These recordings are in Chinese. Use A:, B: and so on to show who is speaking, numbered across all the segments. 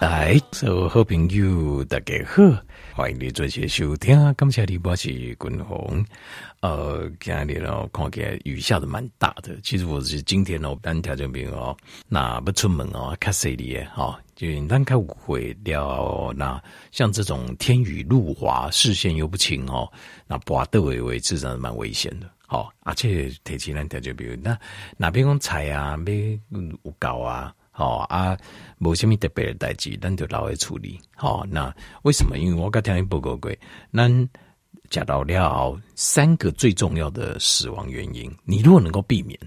A: 哎，所有好朋友大家好，欢迎你准时收听。感谢你，我是君宏。呃，今天哦，看起来雨下的蛮大的。其实我是今天哦，单条件兵哦，那不出门哦，卡塞里哦，就单开舞会了。那像这种天雨路滑，视线又不清哦，那跋倒的位置真的蛮危险的。好，而且提起来条件兵，那哪边讲菜啊，没有搞啊。哦啊，无什么特别的代志，咱就留来处理。好、哦，那为什么？因为我刚听你报告过，咱讲到了三个最重要的死亡原因。你如果能够避免，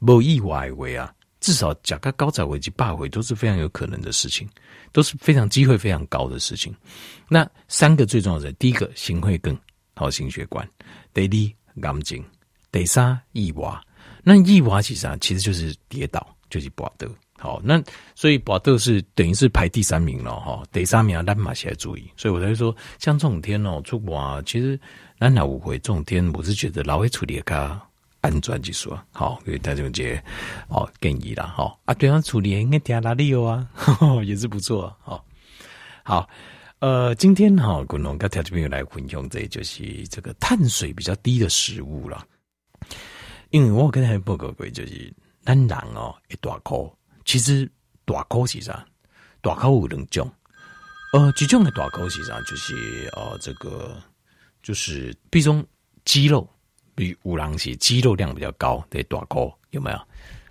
A: 无意外为啊，至少讲个高 zar 危及罢回都是非常有可能的事情，都是非常机会非常高的事情。那三个最重要的，第一个心血管，好心血管；第二癌症；第三意外。那意外其实啊，其实就是跌倒，就是跋倒。好，那所以跋倒是等于是排第三名了哈，第三名咱马起来注意。所以我才说，像这种天哦，出国啊，其实咱老误会这种天，我是觉得老会处理较安全技术啊。好，所以他就这哦建议了哈啊，对方处理应该点哪里有啊，也是不错啊。好，好，呃，今天哈，滚龙跟条这边来分享，这就是这个碳水比较低的食物了。因为我跟他报告过，就是咱人哦一大口。其实大口是啥？大口有两种，呃，几种的大口是啥？就是呃，这个就是，比如肌肉，比如五郎是，肌肉量比较高的大口有没有？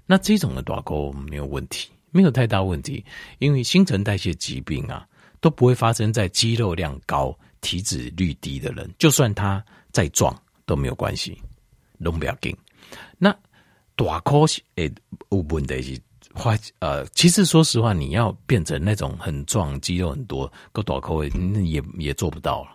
A: 那这种的大口没有问题，没有太大问题，因为新陈代谢疾病啊都不会发生在肌肉量高、体脂率低的人，就算他再壮都没有关系，都不要紧。那大口是诶有问题是。花呃，其实说实话，你要变成那种很壮、肌肉很多、够短口的，也也做不到了，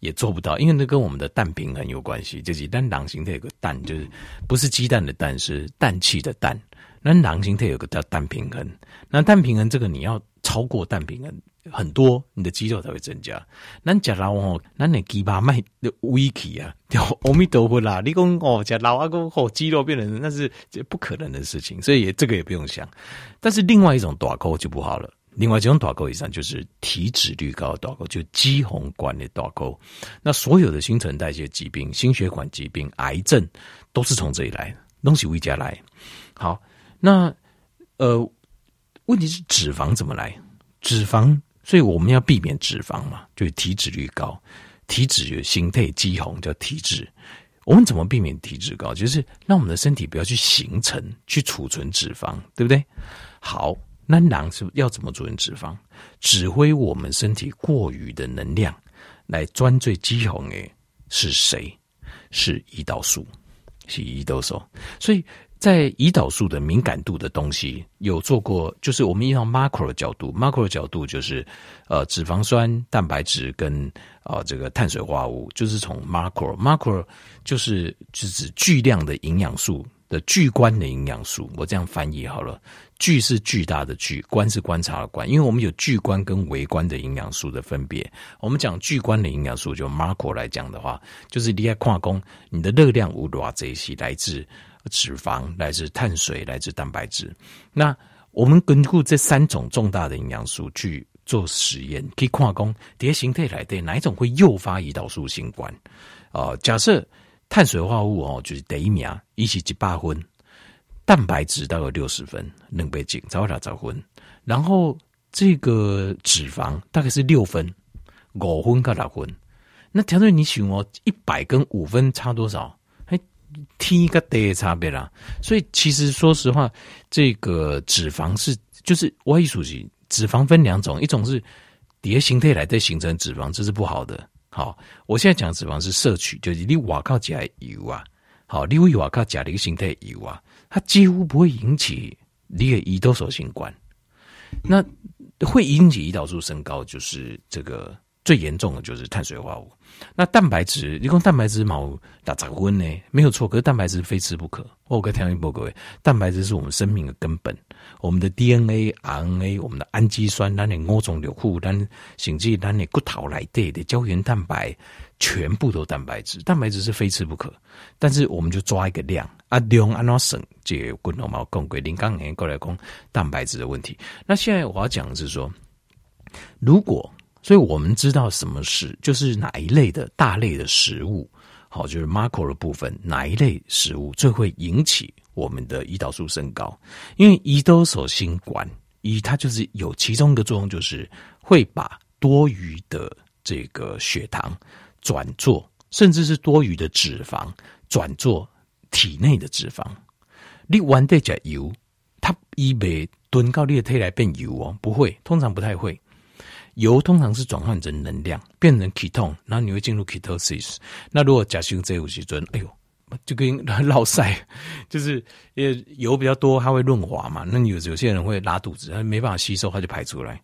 A: 也做不到，因为那跟我们的氮平衡有关系。就是但狼形态有个氮，就是不是鸡蛋的蛋，是氮气的氮。那狼形态有个叫氮平衡，那氮平衡这个你要超过氮平衡。很多，你的肌肉才会增加。咱吃老哦，咱的鸡巴卖的微起啊，叫阿弥陀佛啦。你讲哦，吃老阿公哦，肌肉变成那是不可能的事情，所以也这个也不用想。但是另外一种大口就不好了。另外这种大口以上就是体脂率高的大口，就肌红管的大口。那所有的新陈代谢疾病、心血管疾病、癌症都是从这里来，东西回家来。好，那呃，问题是脂肪怎么来？脂肪。所以我们要避免脂肪嘛，就是体脂率高，体脂有形态肌红叫体脂。我们怎么避免体脂高？就是让我们的身体不要去形成、去储存脂肪，对不对？好，那囊是要怎么储存脂肪？指挥我们身体过余的能量来专最肌红诶，是谁？是胰岛素，是胰岛素。所以。在胰岛素的敏感度的东西有做过，就是我们用 macro 的角度，macro 的角度就是呃脂肪酸、蛋白质跟啊、呃、这个碳水化合物，就是从 macro，macro 就是是指巨量的营养素的巨观的营养素，我这样翻译好了，巨是巨大的巨，观是观察的观，因为我们有巨观跟微观的营养素的分别，我们讲巨观的营养素就 macro 来讲的话，就是你在矿工，你的热量无多这一些来自。脂肪来自碳水，来自蛋白质。那我们根据这三种重大的营养素去做实验，可以看讲，这些形态来对哪一种会诱发胰岛素新冠？啊、假设碳水化合物哦，就是第一名，一起几八分；蛋白质大概六十分，两倍斤，找他找分。然后这个脂肪大概是六分，五分到六分。那条队你选哦，一百跟五分差多少？天一个地的差别啦，所以其实说实话，这个脂肪是就是我一说起脂肪分两种，一种是叠形态来再形成脂肪，这是不好的。好，我现在讲脂肪是摄取，就是你瓦靠加油啊，好，你瓦靠加的一个形态油啊，它几乎不会引起你的胰岛素性关，那会引起胰岛素升高，就是这个。最严重的就是碳水化合物，那蛋白质，你讲蛋白质冇打杂温呢？没有错，可是蛋白质非吃不可。我跟听一波各位，蛋白质是我们生命的根本，我们的 DNA、RNA，我们的氨基酸，咱的五种流库，咱甚至咱的骨头来对的胶原蛋白，全部都蛋白质。蛋白质是非吃不可，但是我们就抓一个量啊，量按怎省？这个骨头毛共归零刚年过来讲蛋白质的问题。那现在我要讲的是说。如果，所以我们知道什么是，就是哪一类的大类的食物，好，就是 macro 的部分，哪一类食物最会引起我们的胰岛素升高？因为胰岛素心管，胰它就是有其中一个作用，就是会把多余的这个血糖转做，甚至是多余的脂肪转做体内的脂肪。你完得加油，它一被炖高你的体来变油哦，不会，通常不太会。油通常是转换成能量，变成 ketone，然后你会进入 ketosis。那如果假性这五十樽，哎呦，就跟落晒，就是因为油比较多，它会润滑嘛。那有有些人会拉肚子，它没办法吸收，它就排出来。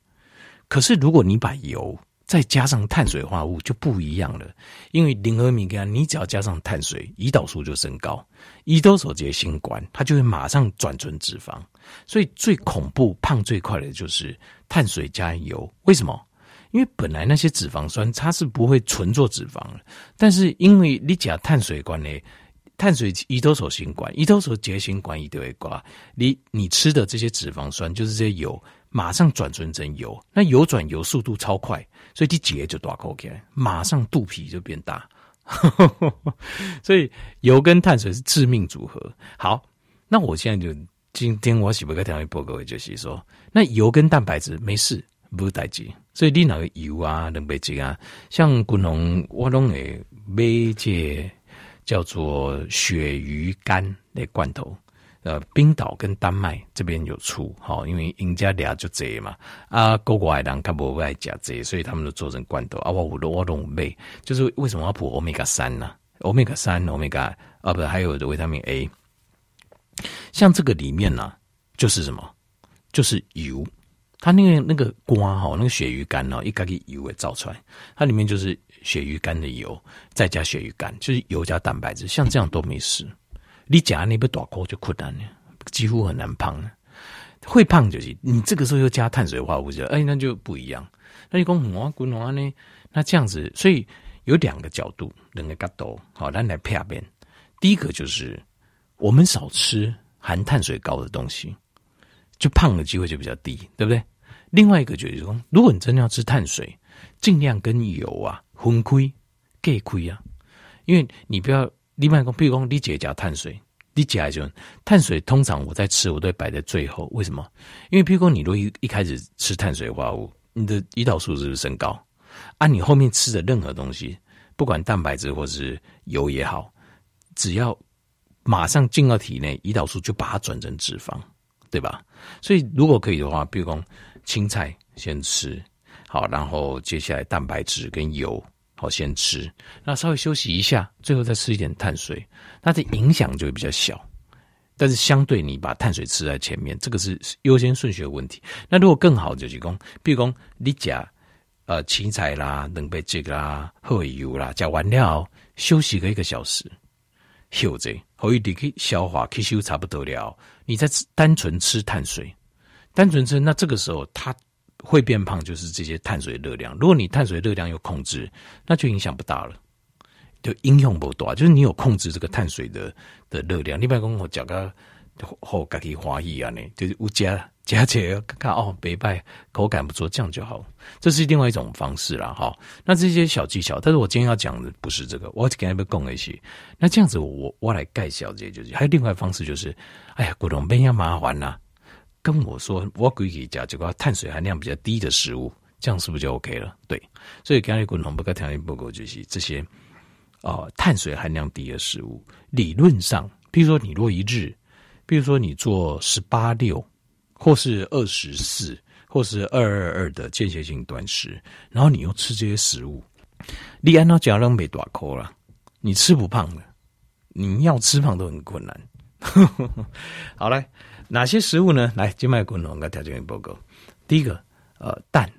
A: 可是如果你把油再加上碳水化合物，就不一样了。因为零和米干，你只要加上碳水，胰岛素就升高，胰岛素结心管，它就会马上转成脂肪。所以最恐怖、胖最快的就是。碳水加油，为什么？因为本来那些脂肪酸它是不会存做脂肪的，但是因为你加碳水管呢，碳水胰岛素心管，胰岛素结心管一堆挂，你你吃的这些脂肪酸就是这些油，马上转存成油，那油转油速度超快，所以你结就大口开，马上肚皮就变大，所以油跟碳水是致命组合。好，那我现在就。今天我是不个条件报告，就是说，那油跟蛋白质没事，不代志。所以你那个油啊、蛋白质啊，像滚龙我拢会买这叫做鳕鱼干的罐头。呃，冰岛跟丹麦这边有出，好，因为人家俩就这嘛，啊，国外人他不爱加这，所以他们都做成罐头。啊，我我我拢买，就是为什么要补欧米伽三呢？欧米伽三、欧米伽啊，不是还有维他命 A。像这个里面呢、啊，就是什么？就是油。它那个那个瓜哈，那个鳕鱼干哦，一个个油给造出来，它里面就是鳕鱼干的油，再加鳕鱼干，就是油加蛋白质。像这样都没事。你夹那边大锅就困难了，几乎很难胖了。会胖就是你这个时候又加碳水化合物，哎，那就不一样。那你讲我滚我呢？那这样子，所以有两个角度，两个角度，好，咱来片边。第一个就是。我们少吃含碳水高的东西，就胖的机会就比较低，对不对？另外一个就是说，如果你真的要吃碳水，尽量跟油啊分开、隔开啊，因为你不要另外一个，比如说你姐加碳水，你姐就碳水通常我在吃，我都会摆在最后。为什么？因为比如讲你如果一一开始吃碳水化合物，你的胰岛素是不是升高？啊，你后面吃的任何东西，不管蛋白质或是油也好，只要。马上进到体内，胰岛素就把它转成脂肪，对吧？所以如果可以的话，比如说青菜先吃好，然后接下来蛋白质跟油好先吃，那稍微休息一下，最后再吃一点碳水，它的影响就会比较小。但是相对你把碳水吃在前面，这个是优先顺序的问题。那如果更好就是讲，比如讲你加呃青菜啦、蛋白质啦、喝油啦，加完了休息个一个小时。休着，可以你去消化吸收差不多了。你再单纯吃碳水，单纯吃，那这个时候它会变胖，就是这些碳水热量。如果你碳水热量有控制，那就影响不大了，就影响不大。就是你有控制这个碳水的的热量。你比如讲我讲个好家己欢喜啊呢，就是有加。加起来看哦，北拜口感不错，这样就好。这是另外一种方式啦。哈。那这些小技巧，但是我今天要讲的不是这个，我给你们讲一些。那这样子我，我我来介绍这些，就是还有另外一方式，就是哎呀，古董边要麻烦呐，跟我说，我可以讲这个碳水含量比较低的食物，这样是不是就 OK 了？对，所以刚才古董不该条件不够，就是这些哦，碳水含量低的食物，理论上，比如说你若一日，比如说你做十八六。或是二十四，或是二二二的间歇性断食，然后你又吃这些食物，你按照讲都没大口了，你吃不胖的，你要吃胖都很困难。好来，哪些食物呢？来，金麦滚龙跟条件报告。第一个，呃，蛋，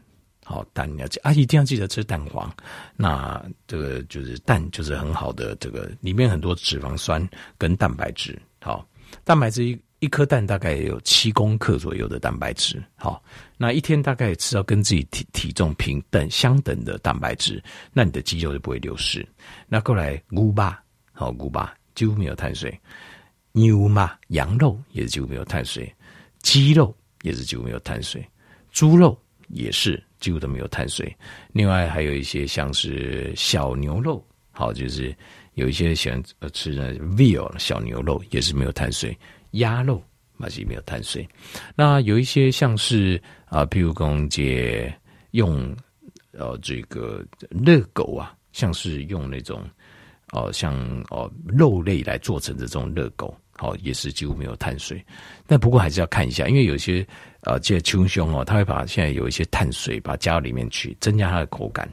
A: 好蛋你要记啊，一定要记得吃蛋黄。那这个就是蛋，就是很好的这个里面很多脂肪酸跟蛋白质。好，蛋白质一。一颗蛋大概有七公克左右的蛋白质，好，那一天大概吃到跟自己体体重平等相等的蛋白质，那你的肌肉就不会流失。那过来牛巴，好牛巴几乎没有碳水，牛嘛羊肉也是几乎没有碳水，鸡肉也是几乎没有碳水，猪肉也是几乎都没有碳水。另外还有一些像是小牛肉，好，就是有一些喜欢呃吃的 veal 小牛肉也是没有碳水，鸭肉嘛是没有碳水。那有一些像是啊，譬如讲这用呃这个热狗啊，像是用那种哦、像哦、肉类来做成的这种热狗。好，也是几乎没有碳水，但不过还是要看一下，因为有些呃，这些秋胸哦，它会把现在有一些碳水把它加到里面去，增加它的口感。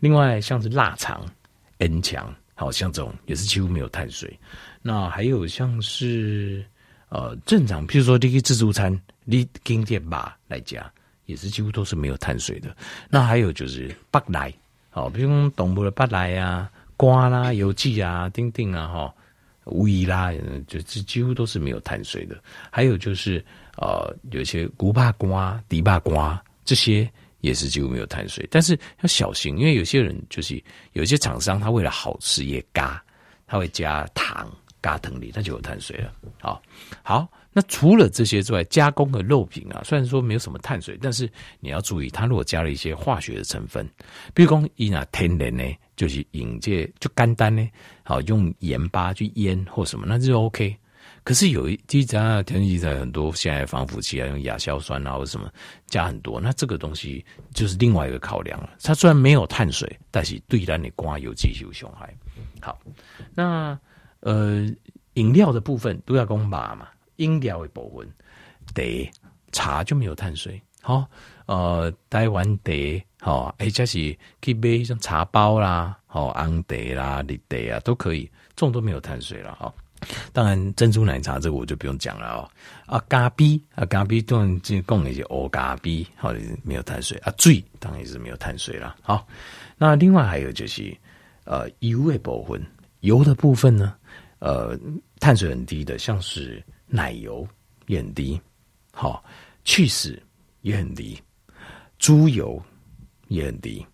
A: 另外，像是腊肠、N 肠，好像这种也是几乎没有碳水。那还有像是呃正常，譬如说这个自助餐，你经典吧来加，也是几乎都是没有碳水的。那还有就是巴来，好，比如说动物的巴来啊、瓜啦、油鸡啊、丁丁啊，哈。无疑啦，就这几乎都是没有碳水的。还有就是，呃，有些古巴瓜、迪巴瓜，这些也是几乎没有碳水。但是要小心，因为有些人就是有些厂商，他为了好吃也嘎，他会加糖，嘎糖里，那就有碳水了。好，好。那除了这些之外，加工的肉品啊，虽然说没有什么碳水，但是你要注意，它如果加了一些化学的成分，比如说伊那天然呢，就是引介就简单呢，好用盐巴去腌或什么，那就 OK。可是有一其实啊，天然气在很多现在防腐剂啊，用亚硝酸啊或什么加很多，那这个东西就是另外一个考量了。它虽然没有碳水，但是对咱的瓜有继续伤害。好，那呃饮料的部分都要讲麻嘛。饮料的部分得，茶就没有碳水。好，呃，台湾得，好，哎，这是可以买像茶包啦，好，红茶啦、绿茶啊，都可以，这种都没有碳水了。好，当然珍珠奶茶这个我就不用讲了哦。啊，咖啡啊，咖啡当然就讲那些黑咖啡，好，没有碳水啊。醉当然也是没有碳水了。好，那另外还有就是，呃，油的部分，油的部分呢，呃，碳水很低的，像是。奶油也很低，好，cheese 也很低，猪油也很低，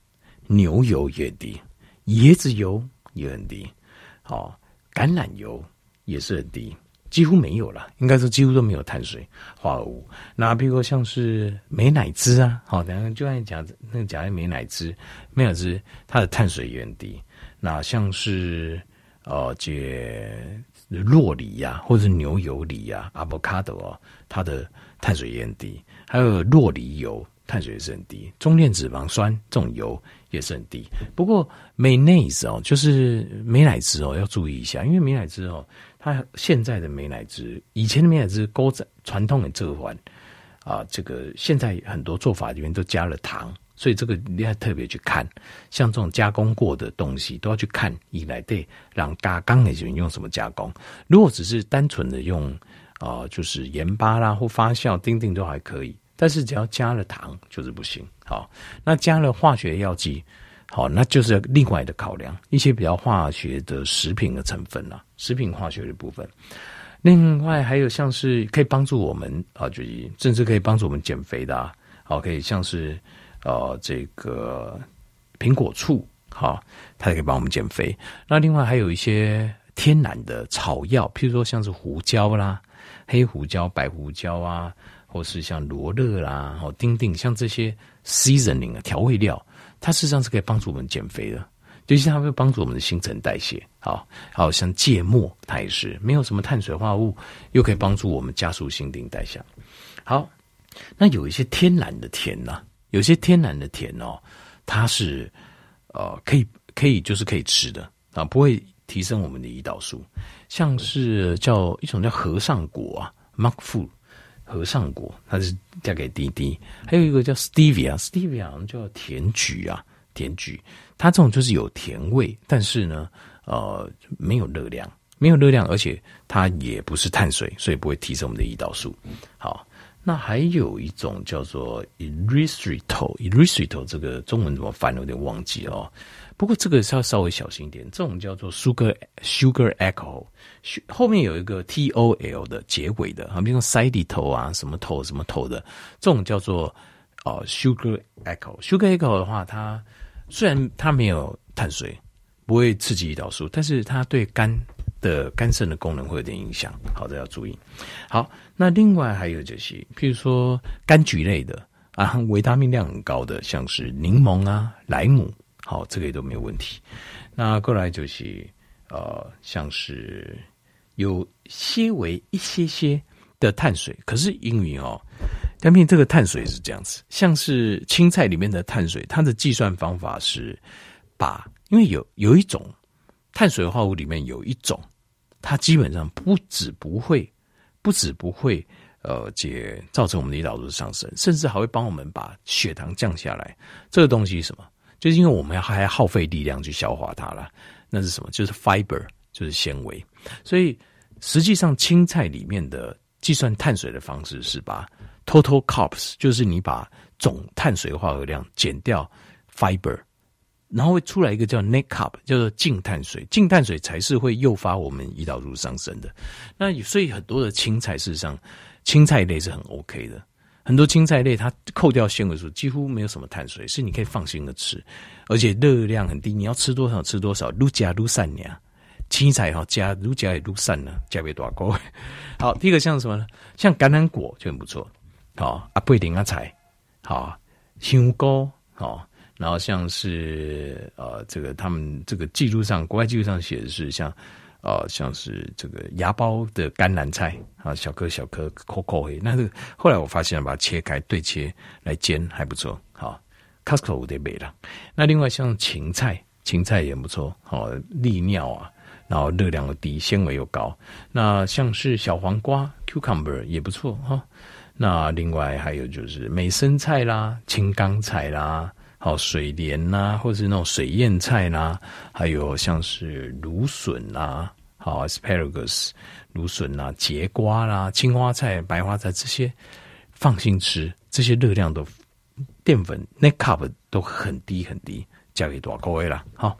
A: 牛油也很低，椰子油也很低，好，橄榄油也是很低，几乎没有了，应该说几乎都没有碳水化合物。那比如说像是美乃滋啊，好，等下就按讲那个讲美乃滋，美乃滋它的碳水也很低。那像是呃，这。洛梨呀，或者是牛油梨呀，avocado 哦，它的碳水也很低。还有洛梨油，碳水也是很低。中链脂肪酸这种油也是很低。不过 mayonnaise 哦，就是美乃滋哦，要注意一下，因为美乃滋哦，它现在的美乃滋，以前的美乃滋勾在传统的这环啊，这个现在很多做法里面都加了糖。所以这个你要特别去看，像这种加工过的东西都要去看，以来对让加工的人用什么加工。如果只是单纯的用啊、就是盐巴啦或发酵，丁丁都还可以。但是只要加了糖就是不行。好，那加了化学药剂，好，那就是另外的考量，一些比较化学的食品的成分啦，食品化学的部分。另外还有像是可以帮助我们啊，就是甚至可以帮助我们减肥的，啊，好，可以像是。呃，这个苹果醋，好，它也可以帮我们减肥。那另外还有一些天然的草药，譬如说像是胡椒啦、黑胡椒、白胡椒啊，或是像罗勒啦、哦丁丁，像这些 seasoning 啊调味料，它事实上是可以帮助我们减肥的，就是它会帮助我们的新陈代谢。好，好像芥末，它也是没有什么碳水化合物，又可以帮助我们加速新陈代谢。好，那有一些天然的甜呢、有些天然的甜哦，它是呃可以可以就是可以吃的啊，不会提升我们的胰岛素。像是叫一种叫和尚果啊，monk fruit 和尚果，它是嫁给滴滴。还有一个叫 stevia，stevia 好像叫甜菊啊，甜菊，它这种就是有甜味，但是呢呃没有热量，没有热量，而且它也不是碳水，所以不会提升我们的胰岛素。好。那还有一种叫做 erythritol，erythritol 这个中文怎么翻？有点忘记哦。不过这个是要稍微小心一点。这种叫做 sugar sugar alcohol，后面有一个 tol 的结尾的，啊，比如说 xylitol 啊，什么头什么头的，这种叫做哦 sugar alcohol。sugar alcohol 的话，它虽然它没有碳水，不会刺激胰岛素，但是它对肝的肝肾的功能会有点影响，好的要注意。好，那另外还有就是，譬如说柑橘类的啊，维他命量很高的，像是柠檬啊、莱姆，好，这个也都没有问题。那过来就是呃，像是有些微一些些的碳水，可是因为哦，但毕竟这个碳水是这样子，像是青菜里面的碳水，它的计算方法是把，因为有有一种碳水化合物里面有一种，它基本上不止不会，不止不会。呃，解造成我们的胰岛素上升，甚至还会帮我们把血糖降下来。这个东西是什么？就是因为我们还要耗费力量去消化它了。那是什么？就是 fiber，就是纤维。所以实际上青菜里面的计算碳水的方式是把 total carbs，就是你把总碳水化合量减掉 fiber，然后会出来一个叫 net carb，叫做净碳水。净碳水才是会诱发我们胰岛素上升的。那所以很多的青菜事实上。青菜类是很 OK 的，很多青菜类它扣掉纤维素，几乎没有什么碳水，是你可以放心的吃，而且热量很低。你要吃多少吃多少，愈加撸散呀。青菜哈加愈加也愈散呢，加别多高。好，第一个像什么呢？像橄榄果就很不错，好啊，不一定啊菜，好香菇，好，然后像是呃这个他们这个记录上，国外记录上写的是像。呃，像是这个芽孢的甘蓝菜啊，小颗小颗，扣扣黑。那这个后来我发现，把它切开对切来煎还不错。好，Costco 得买了。那另外像芹菜，芹菜也不错。好，利尿啊，然后热量又低，纤维又高。那像是小黄瓜 Cucumber 也不错哈。那另外还有就是美生菜啦，青冈菜啦。好，水莲呐、或是那种水燕菜啦、还有像是芦笋啦，好，asparagus，芦笋啦，节瓜啦，青花菜、白花菜这些，放心吃，这些热量都淀粉 net carb 都很低很低，加给多少各位了。好，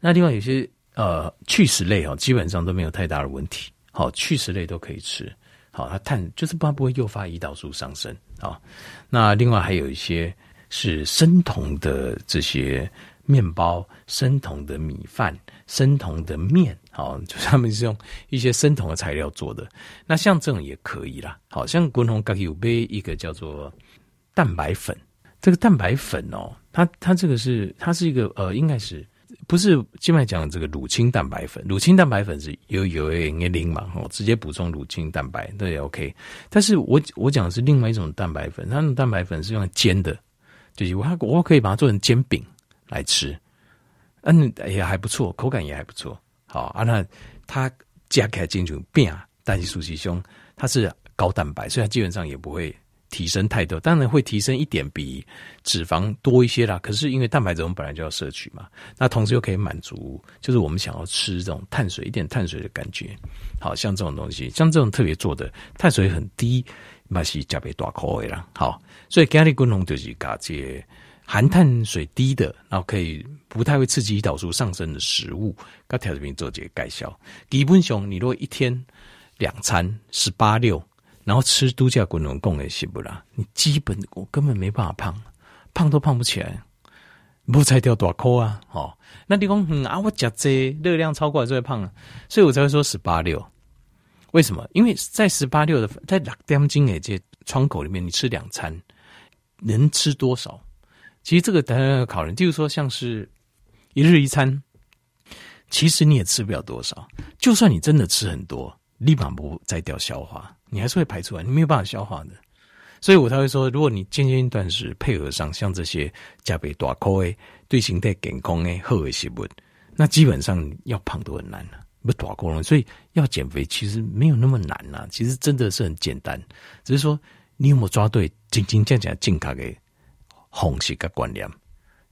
A: 那另外有些呃去食类哦，基本上都没有太大的问题。好，去食类都可以吃。好，它碳就是它不会诱发胰岛素上升。好，那另外还有一些。是生酮的这些面包、生酮的米饭、生酮的面，好，就是他们是用一些生酮的材料做的。那像这种也可以啦，好像滚红咖喱有杯一个叫做蛋白粉，这个蛋白粉哦，它它这个是它是一个呃，应该是不是？基本上讲这个乳清蛋白粉，乳清蛋白粉是有有一点零嘛，哦，直接补充乳清蛋白对，OK。但是我我讲的是另外一种蛋白粉，它那种蛋白粉是用来煎的。就是我我可以把它做成煎饼来吃，嗯，也还不错，口感也还不错。好啊，那它加起来进去变啊，但是熟悉胸它是高蛋白，所以它基本上也不会提升太多，当然会提升一点，比脂肪多一些啦。可是因为蛋白质我们本来就要摄取嘛，那同时又可以满足，就是我们想要吃这种碳水，一点碳水的感觉。好像这种东西，像这种特别做的碳水很低。嘛是加倍大口味啦，好，所以今日滚红就是搞这含碳水低的，然后可以不太会刺激胰岛素上升的食物，甲调这边做这个介绍。基本上，你如果一天两餐十八六，然后吃度假滚红供也是不啦？你基本我根本没办法胖，胖都胖不起来，不才掉大口啊！哦，那你讲嗯啊，我吃这热量超过了就会胖，所以我才会说十八六。为什么？因为在十八六的在六点钟的这窗口里面，你吃两餐能吃多少？其实这个当然要考虑。就是说，像是一日一餐，其实你也吃不了多少。就算你真的吃很多，立马不再掉消化，你还是会排出来，你没有办法消化的。所以我才会说，如果你间间断食配合上像这些加倍大口的对形态健康的好的食物，那基本上要胖都很难了。不大过了，所以要减肥其实没有那么难呐、其实真的是很简单，只是说你有没有抓对，真真正正健康的方式跟观念。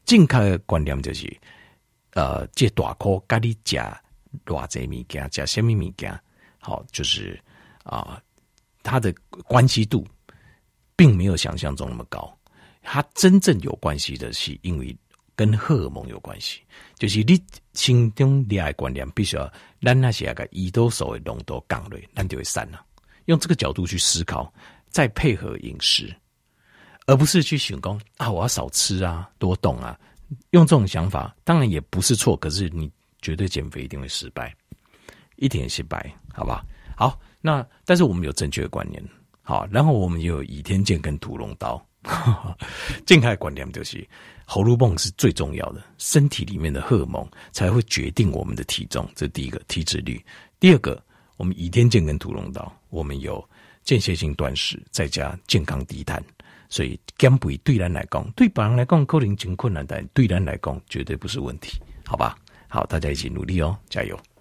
A: 健康的观念就是，呃，这大口咖喱加偌济物件，加什么物件，好，就是啊、它的关系度并没有想象中那么高，它真正有关系的是因为。跟荷尔蒙有关系，就是你心中恋爱观念必须要，咱那些个胰岛素的浓度降了，咱就会散了。用这个角度去思考，再配合饮食，而不是去想讲啊，我要少吃啊，多动啊。用这种想法，当然也不是错，可是你绝对减肥一定会失败，一点失败，好吧？好，那但是我们有正确的观念，好，然后我们有倚天剑跟屠龙刀。健康的观念就是，荷尔蒙是最重要的，身体里面的荷尔蒙才会决定我们的体重。这第一个体脂率。第二个，我们倚天剑跟屠龙刀，我们有间歇性断食，再加健康低碳，所以减肥对人来讲，对别人来讲可能挺困难，但对人来讲绝对不是问题，好吧？好，大家一起努力哦，加油！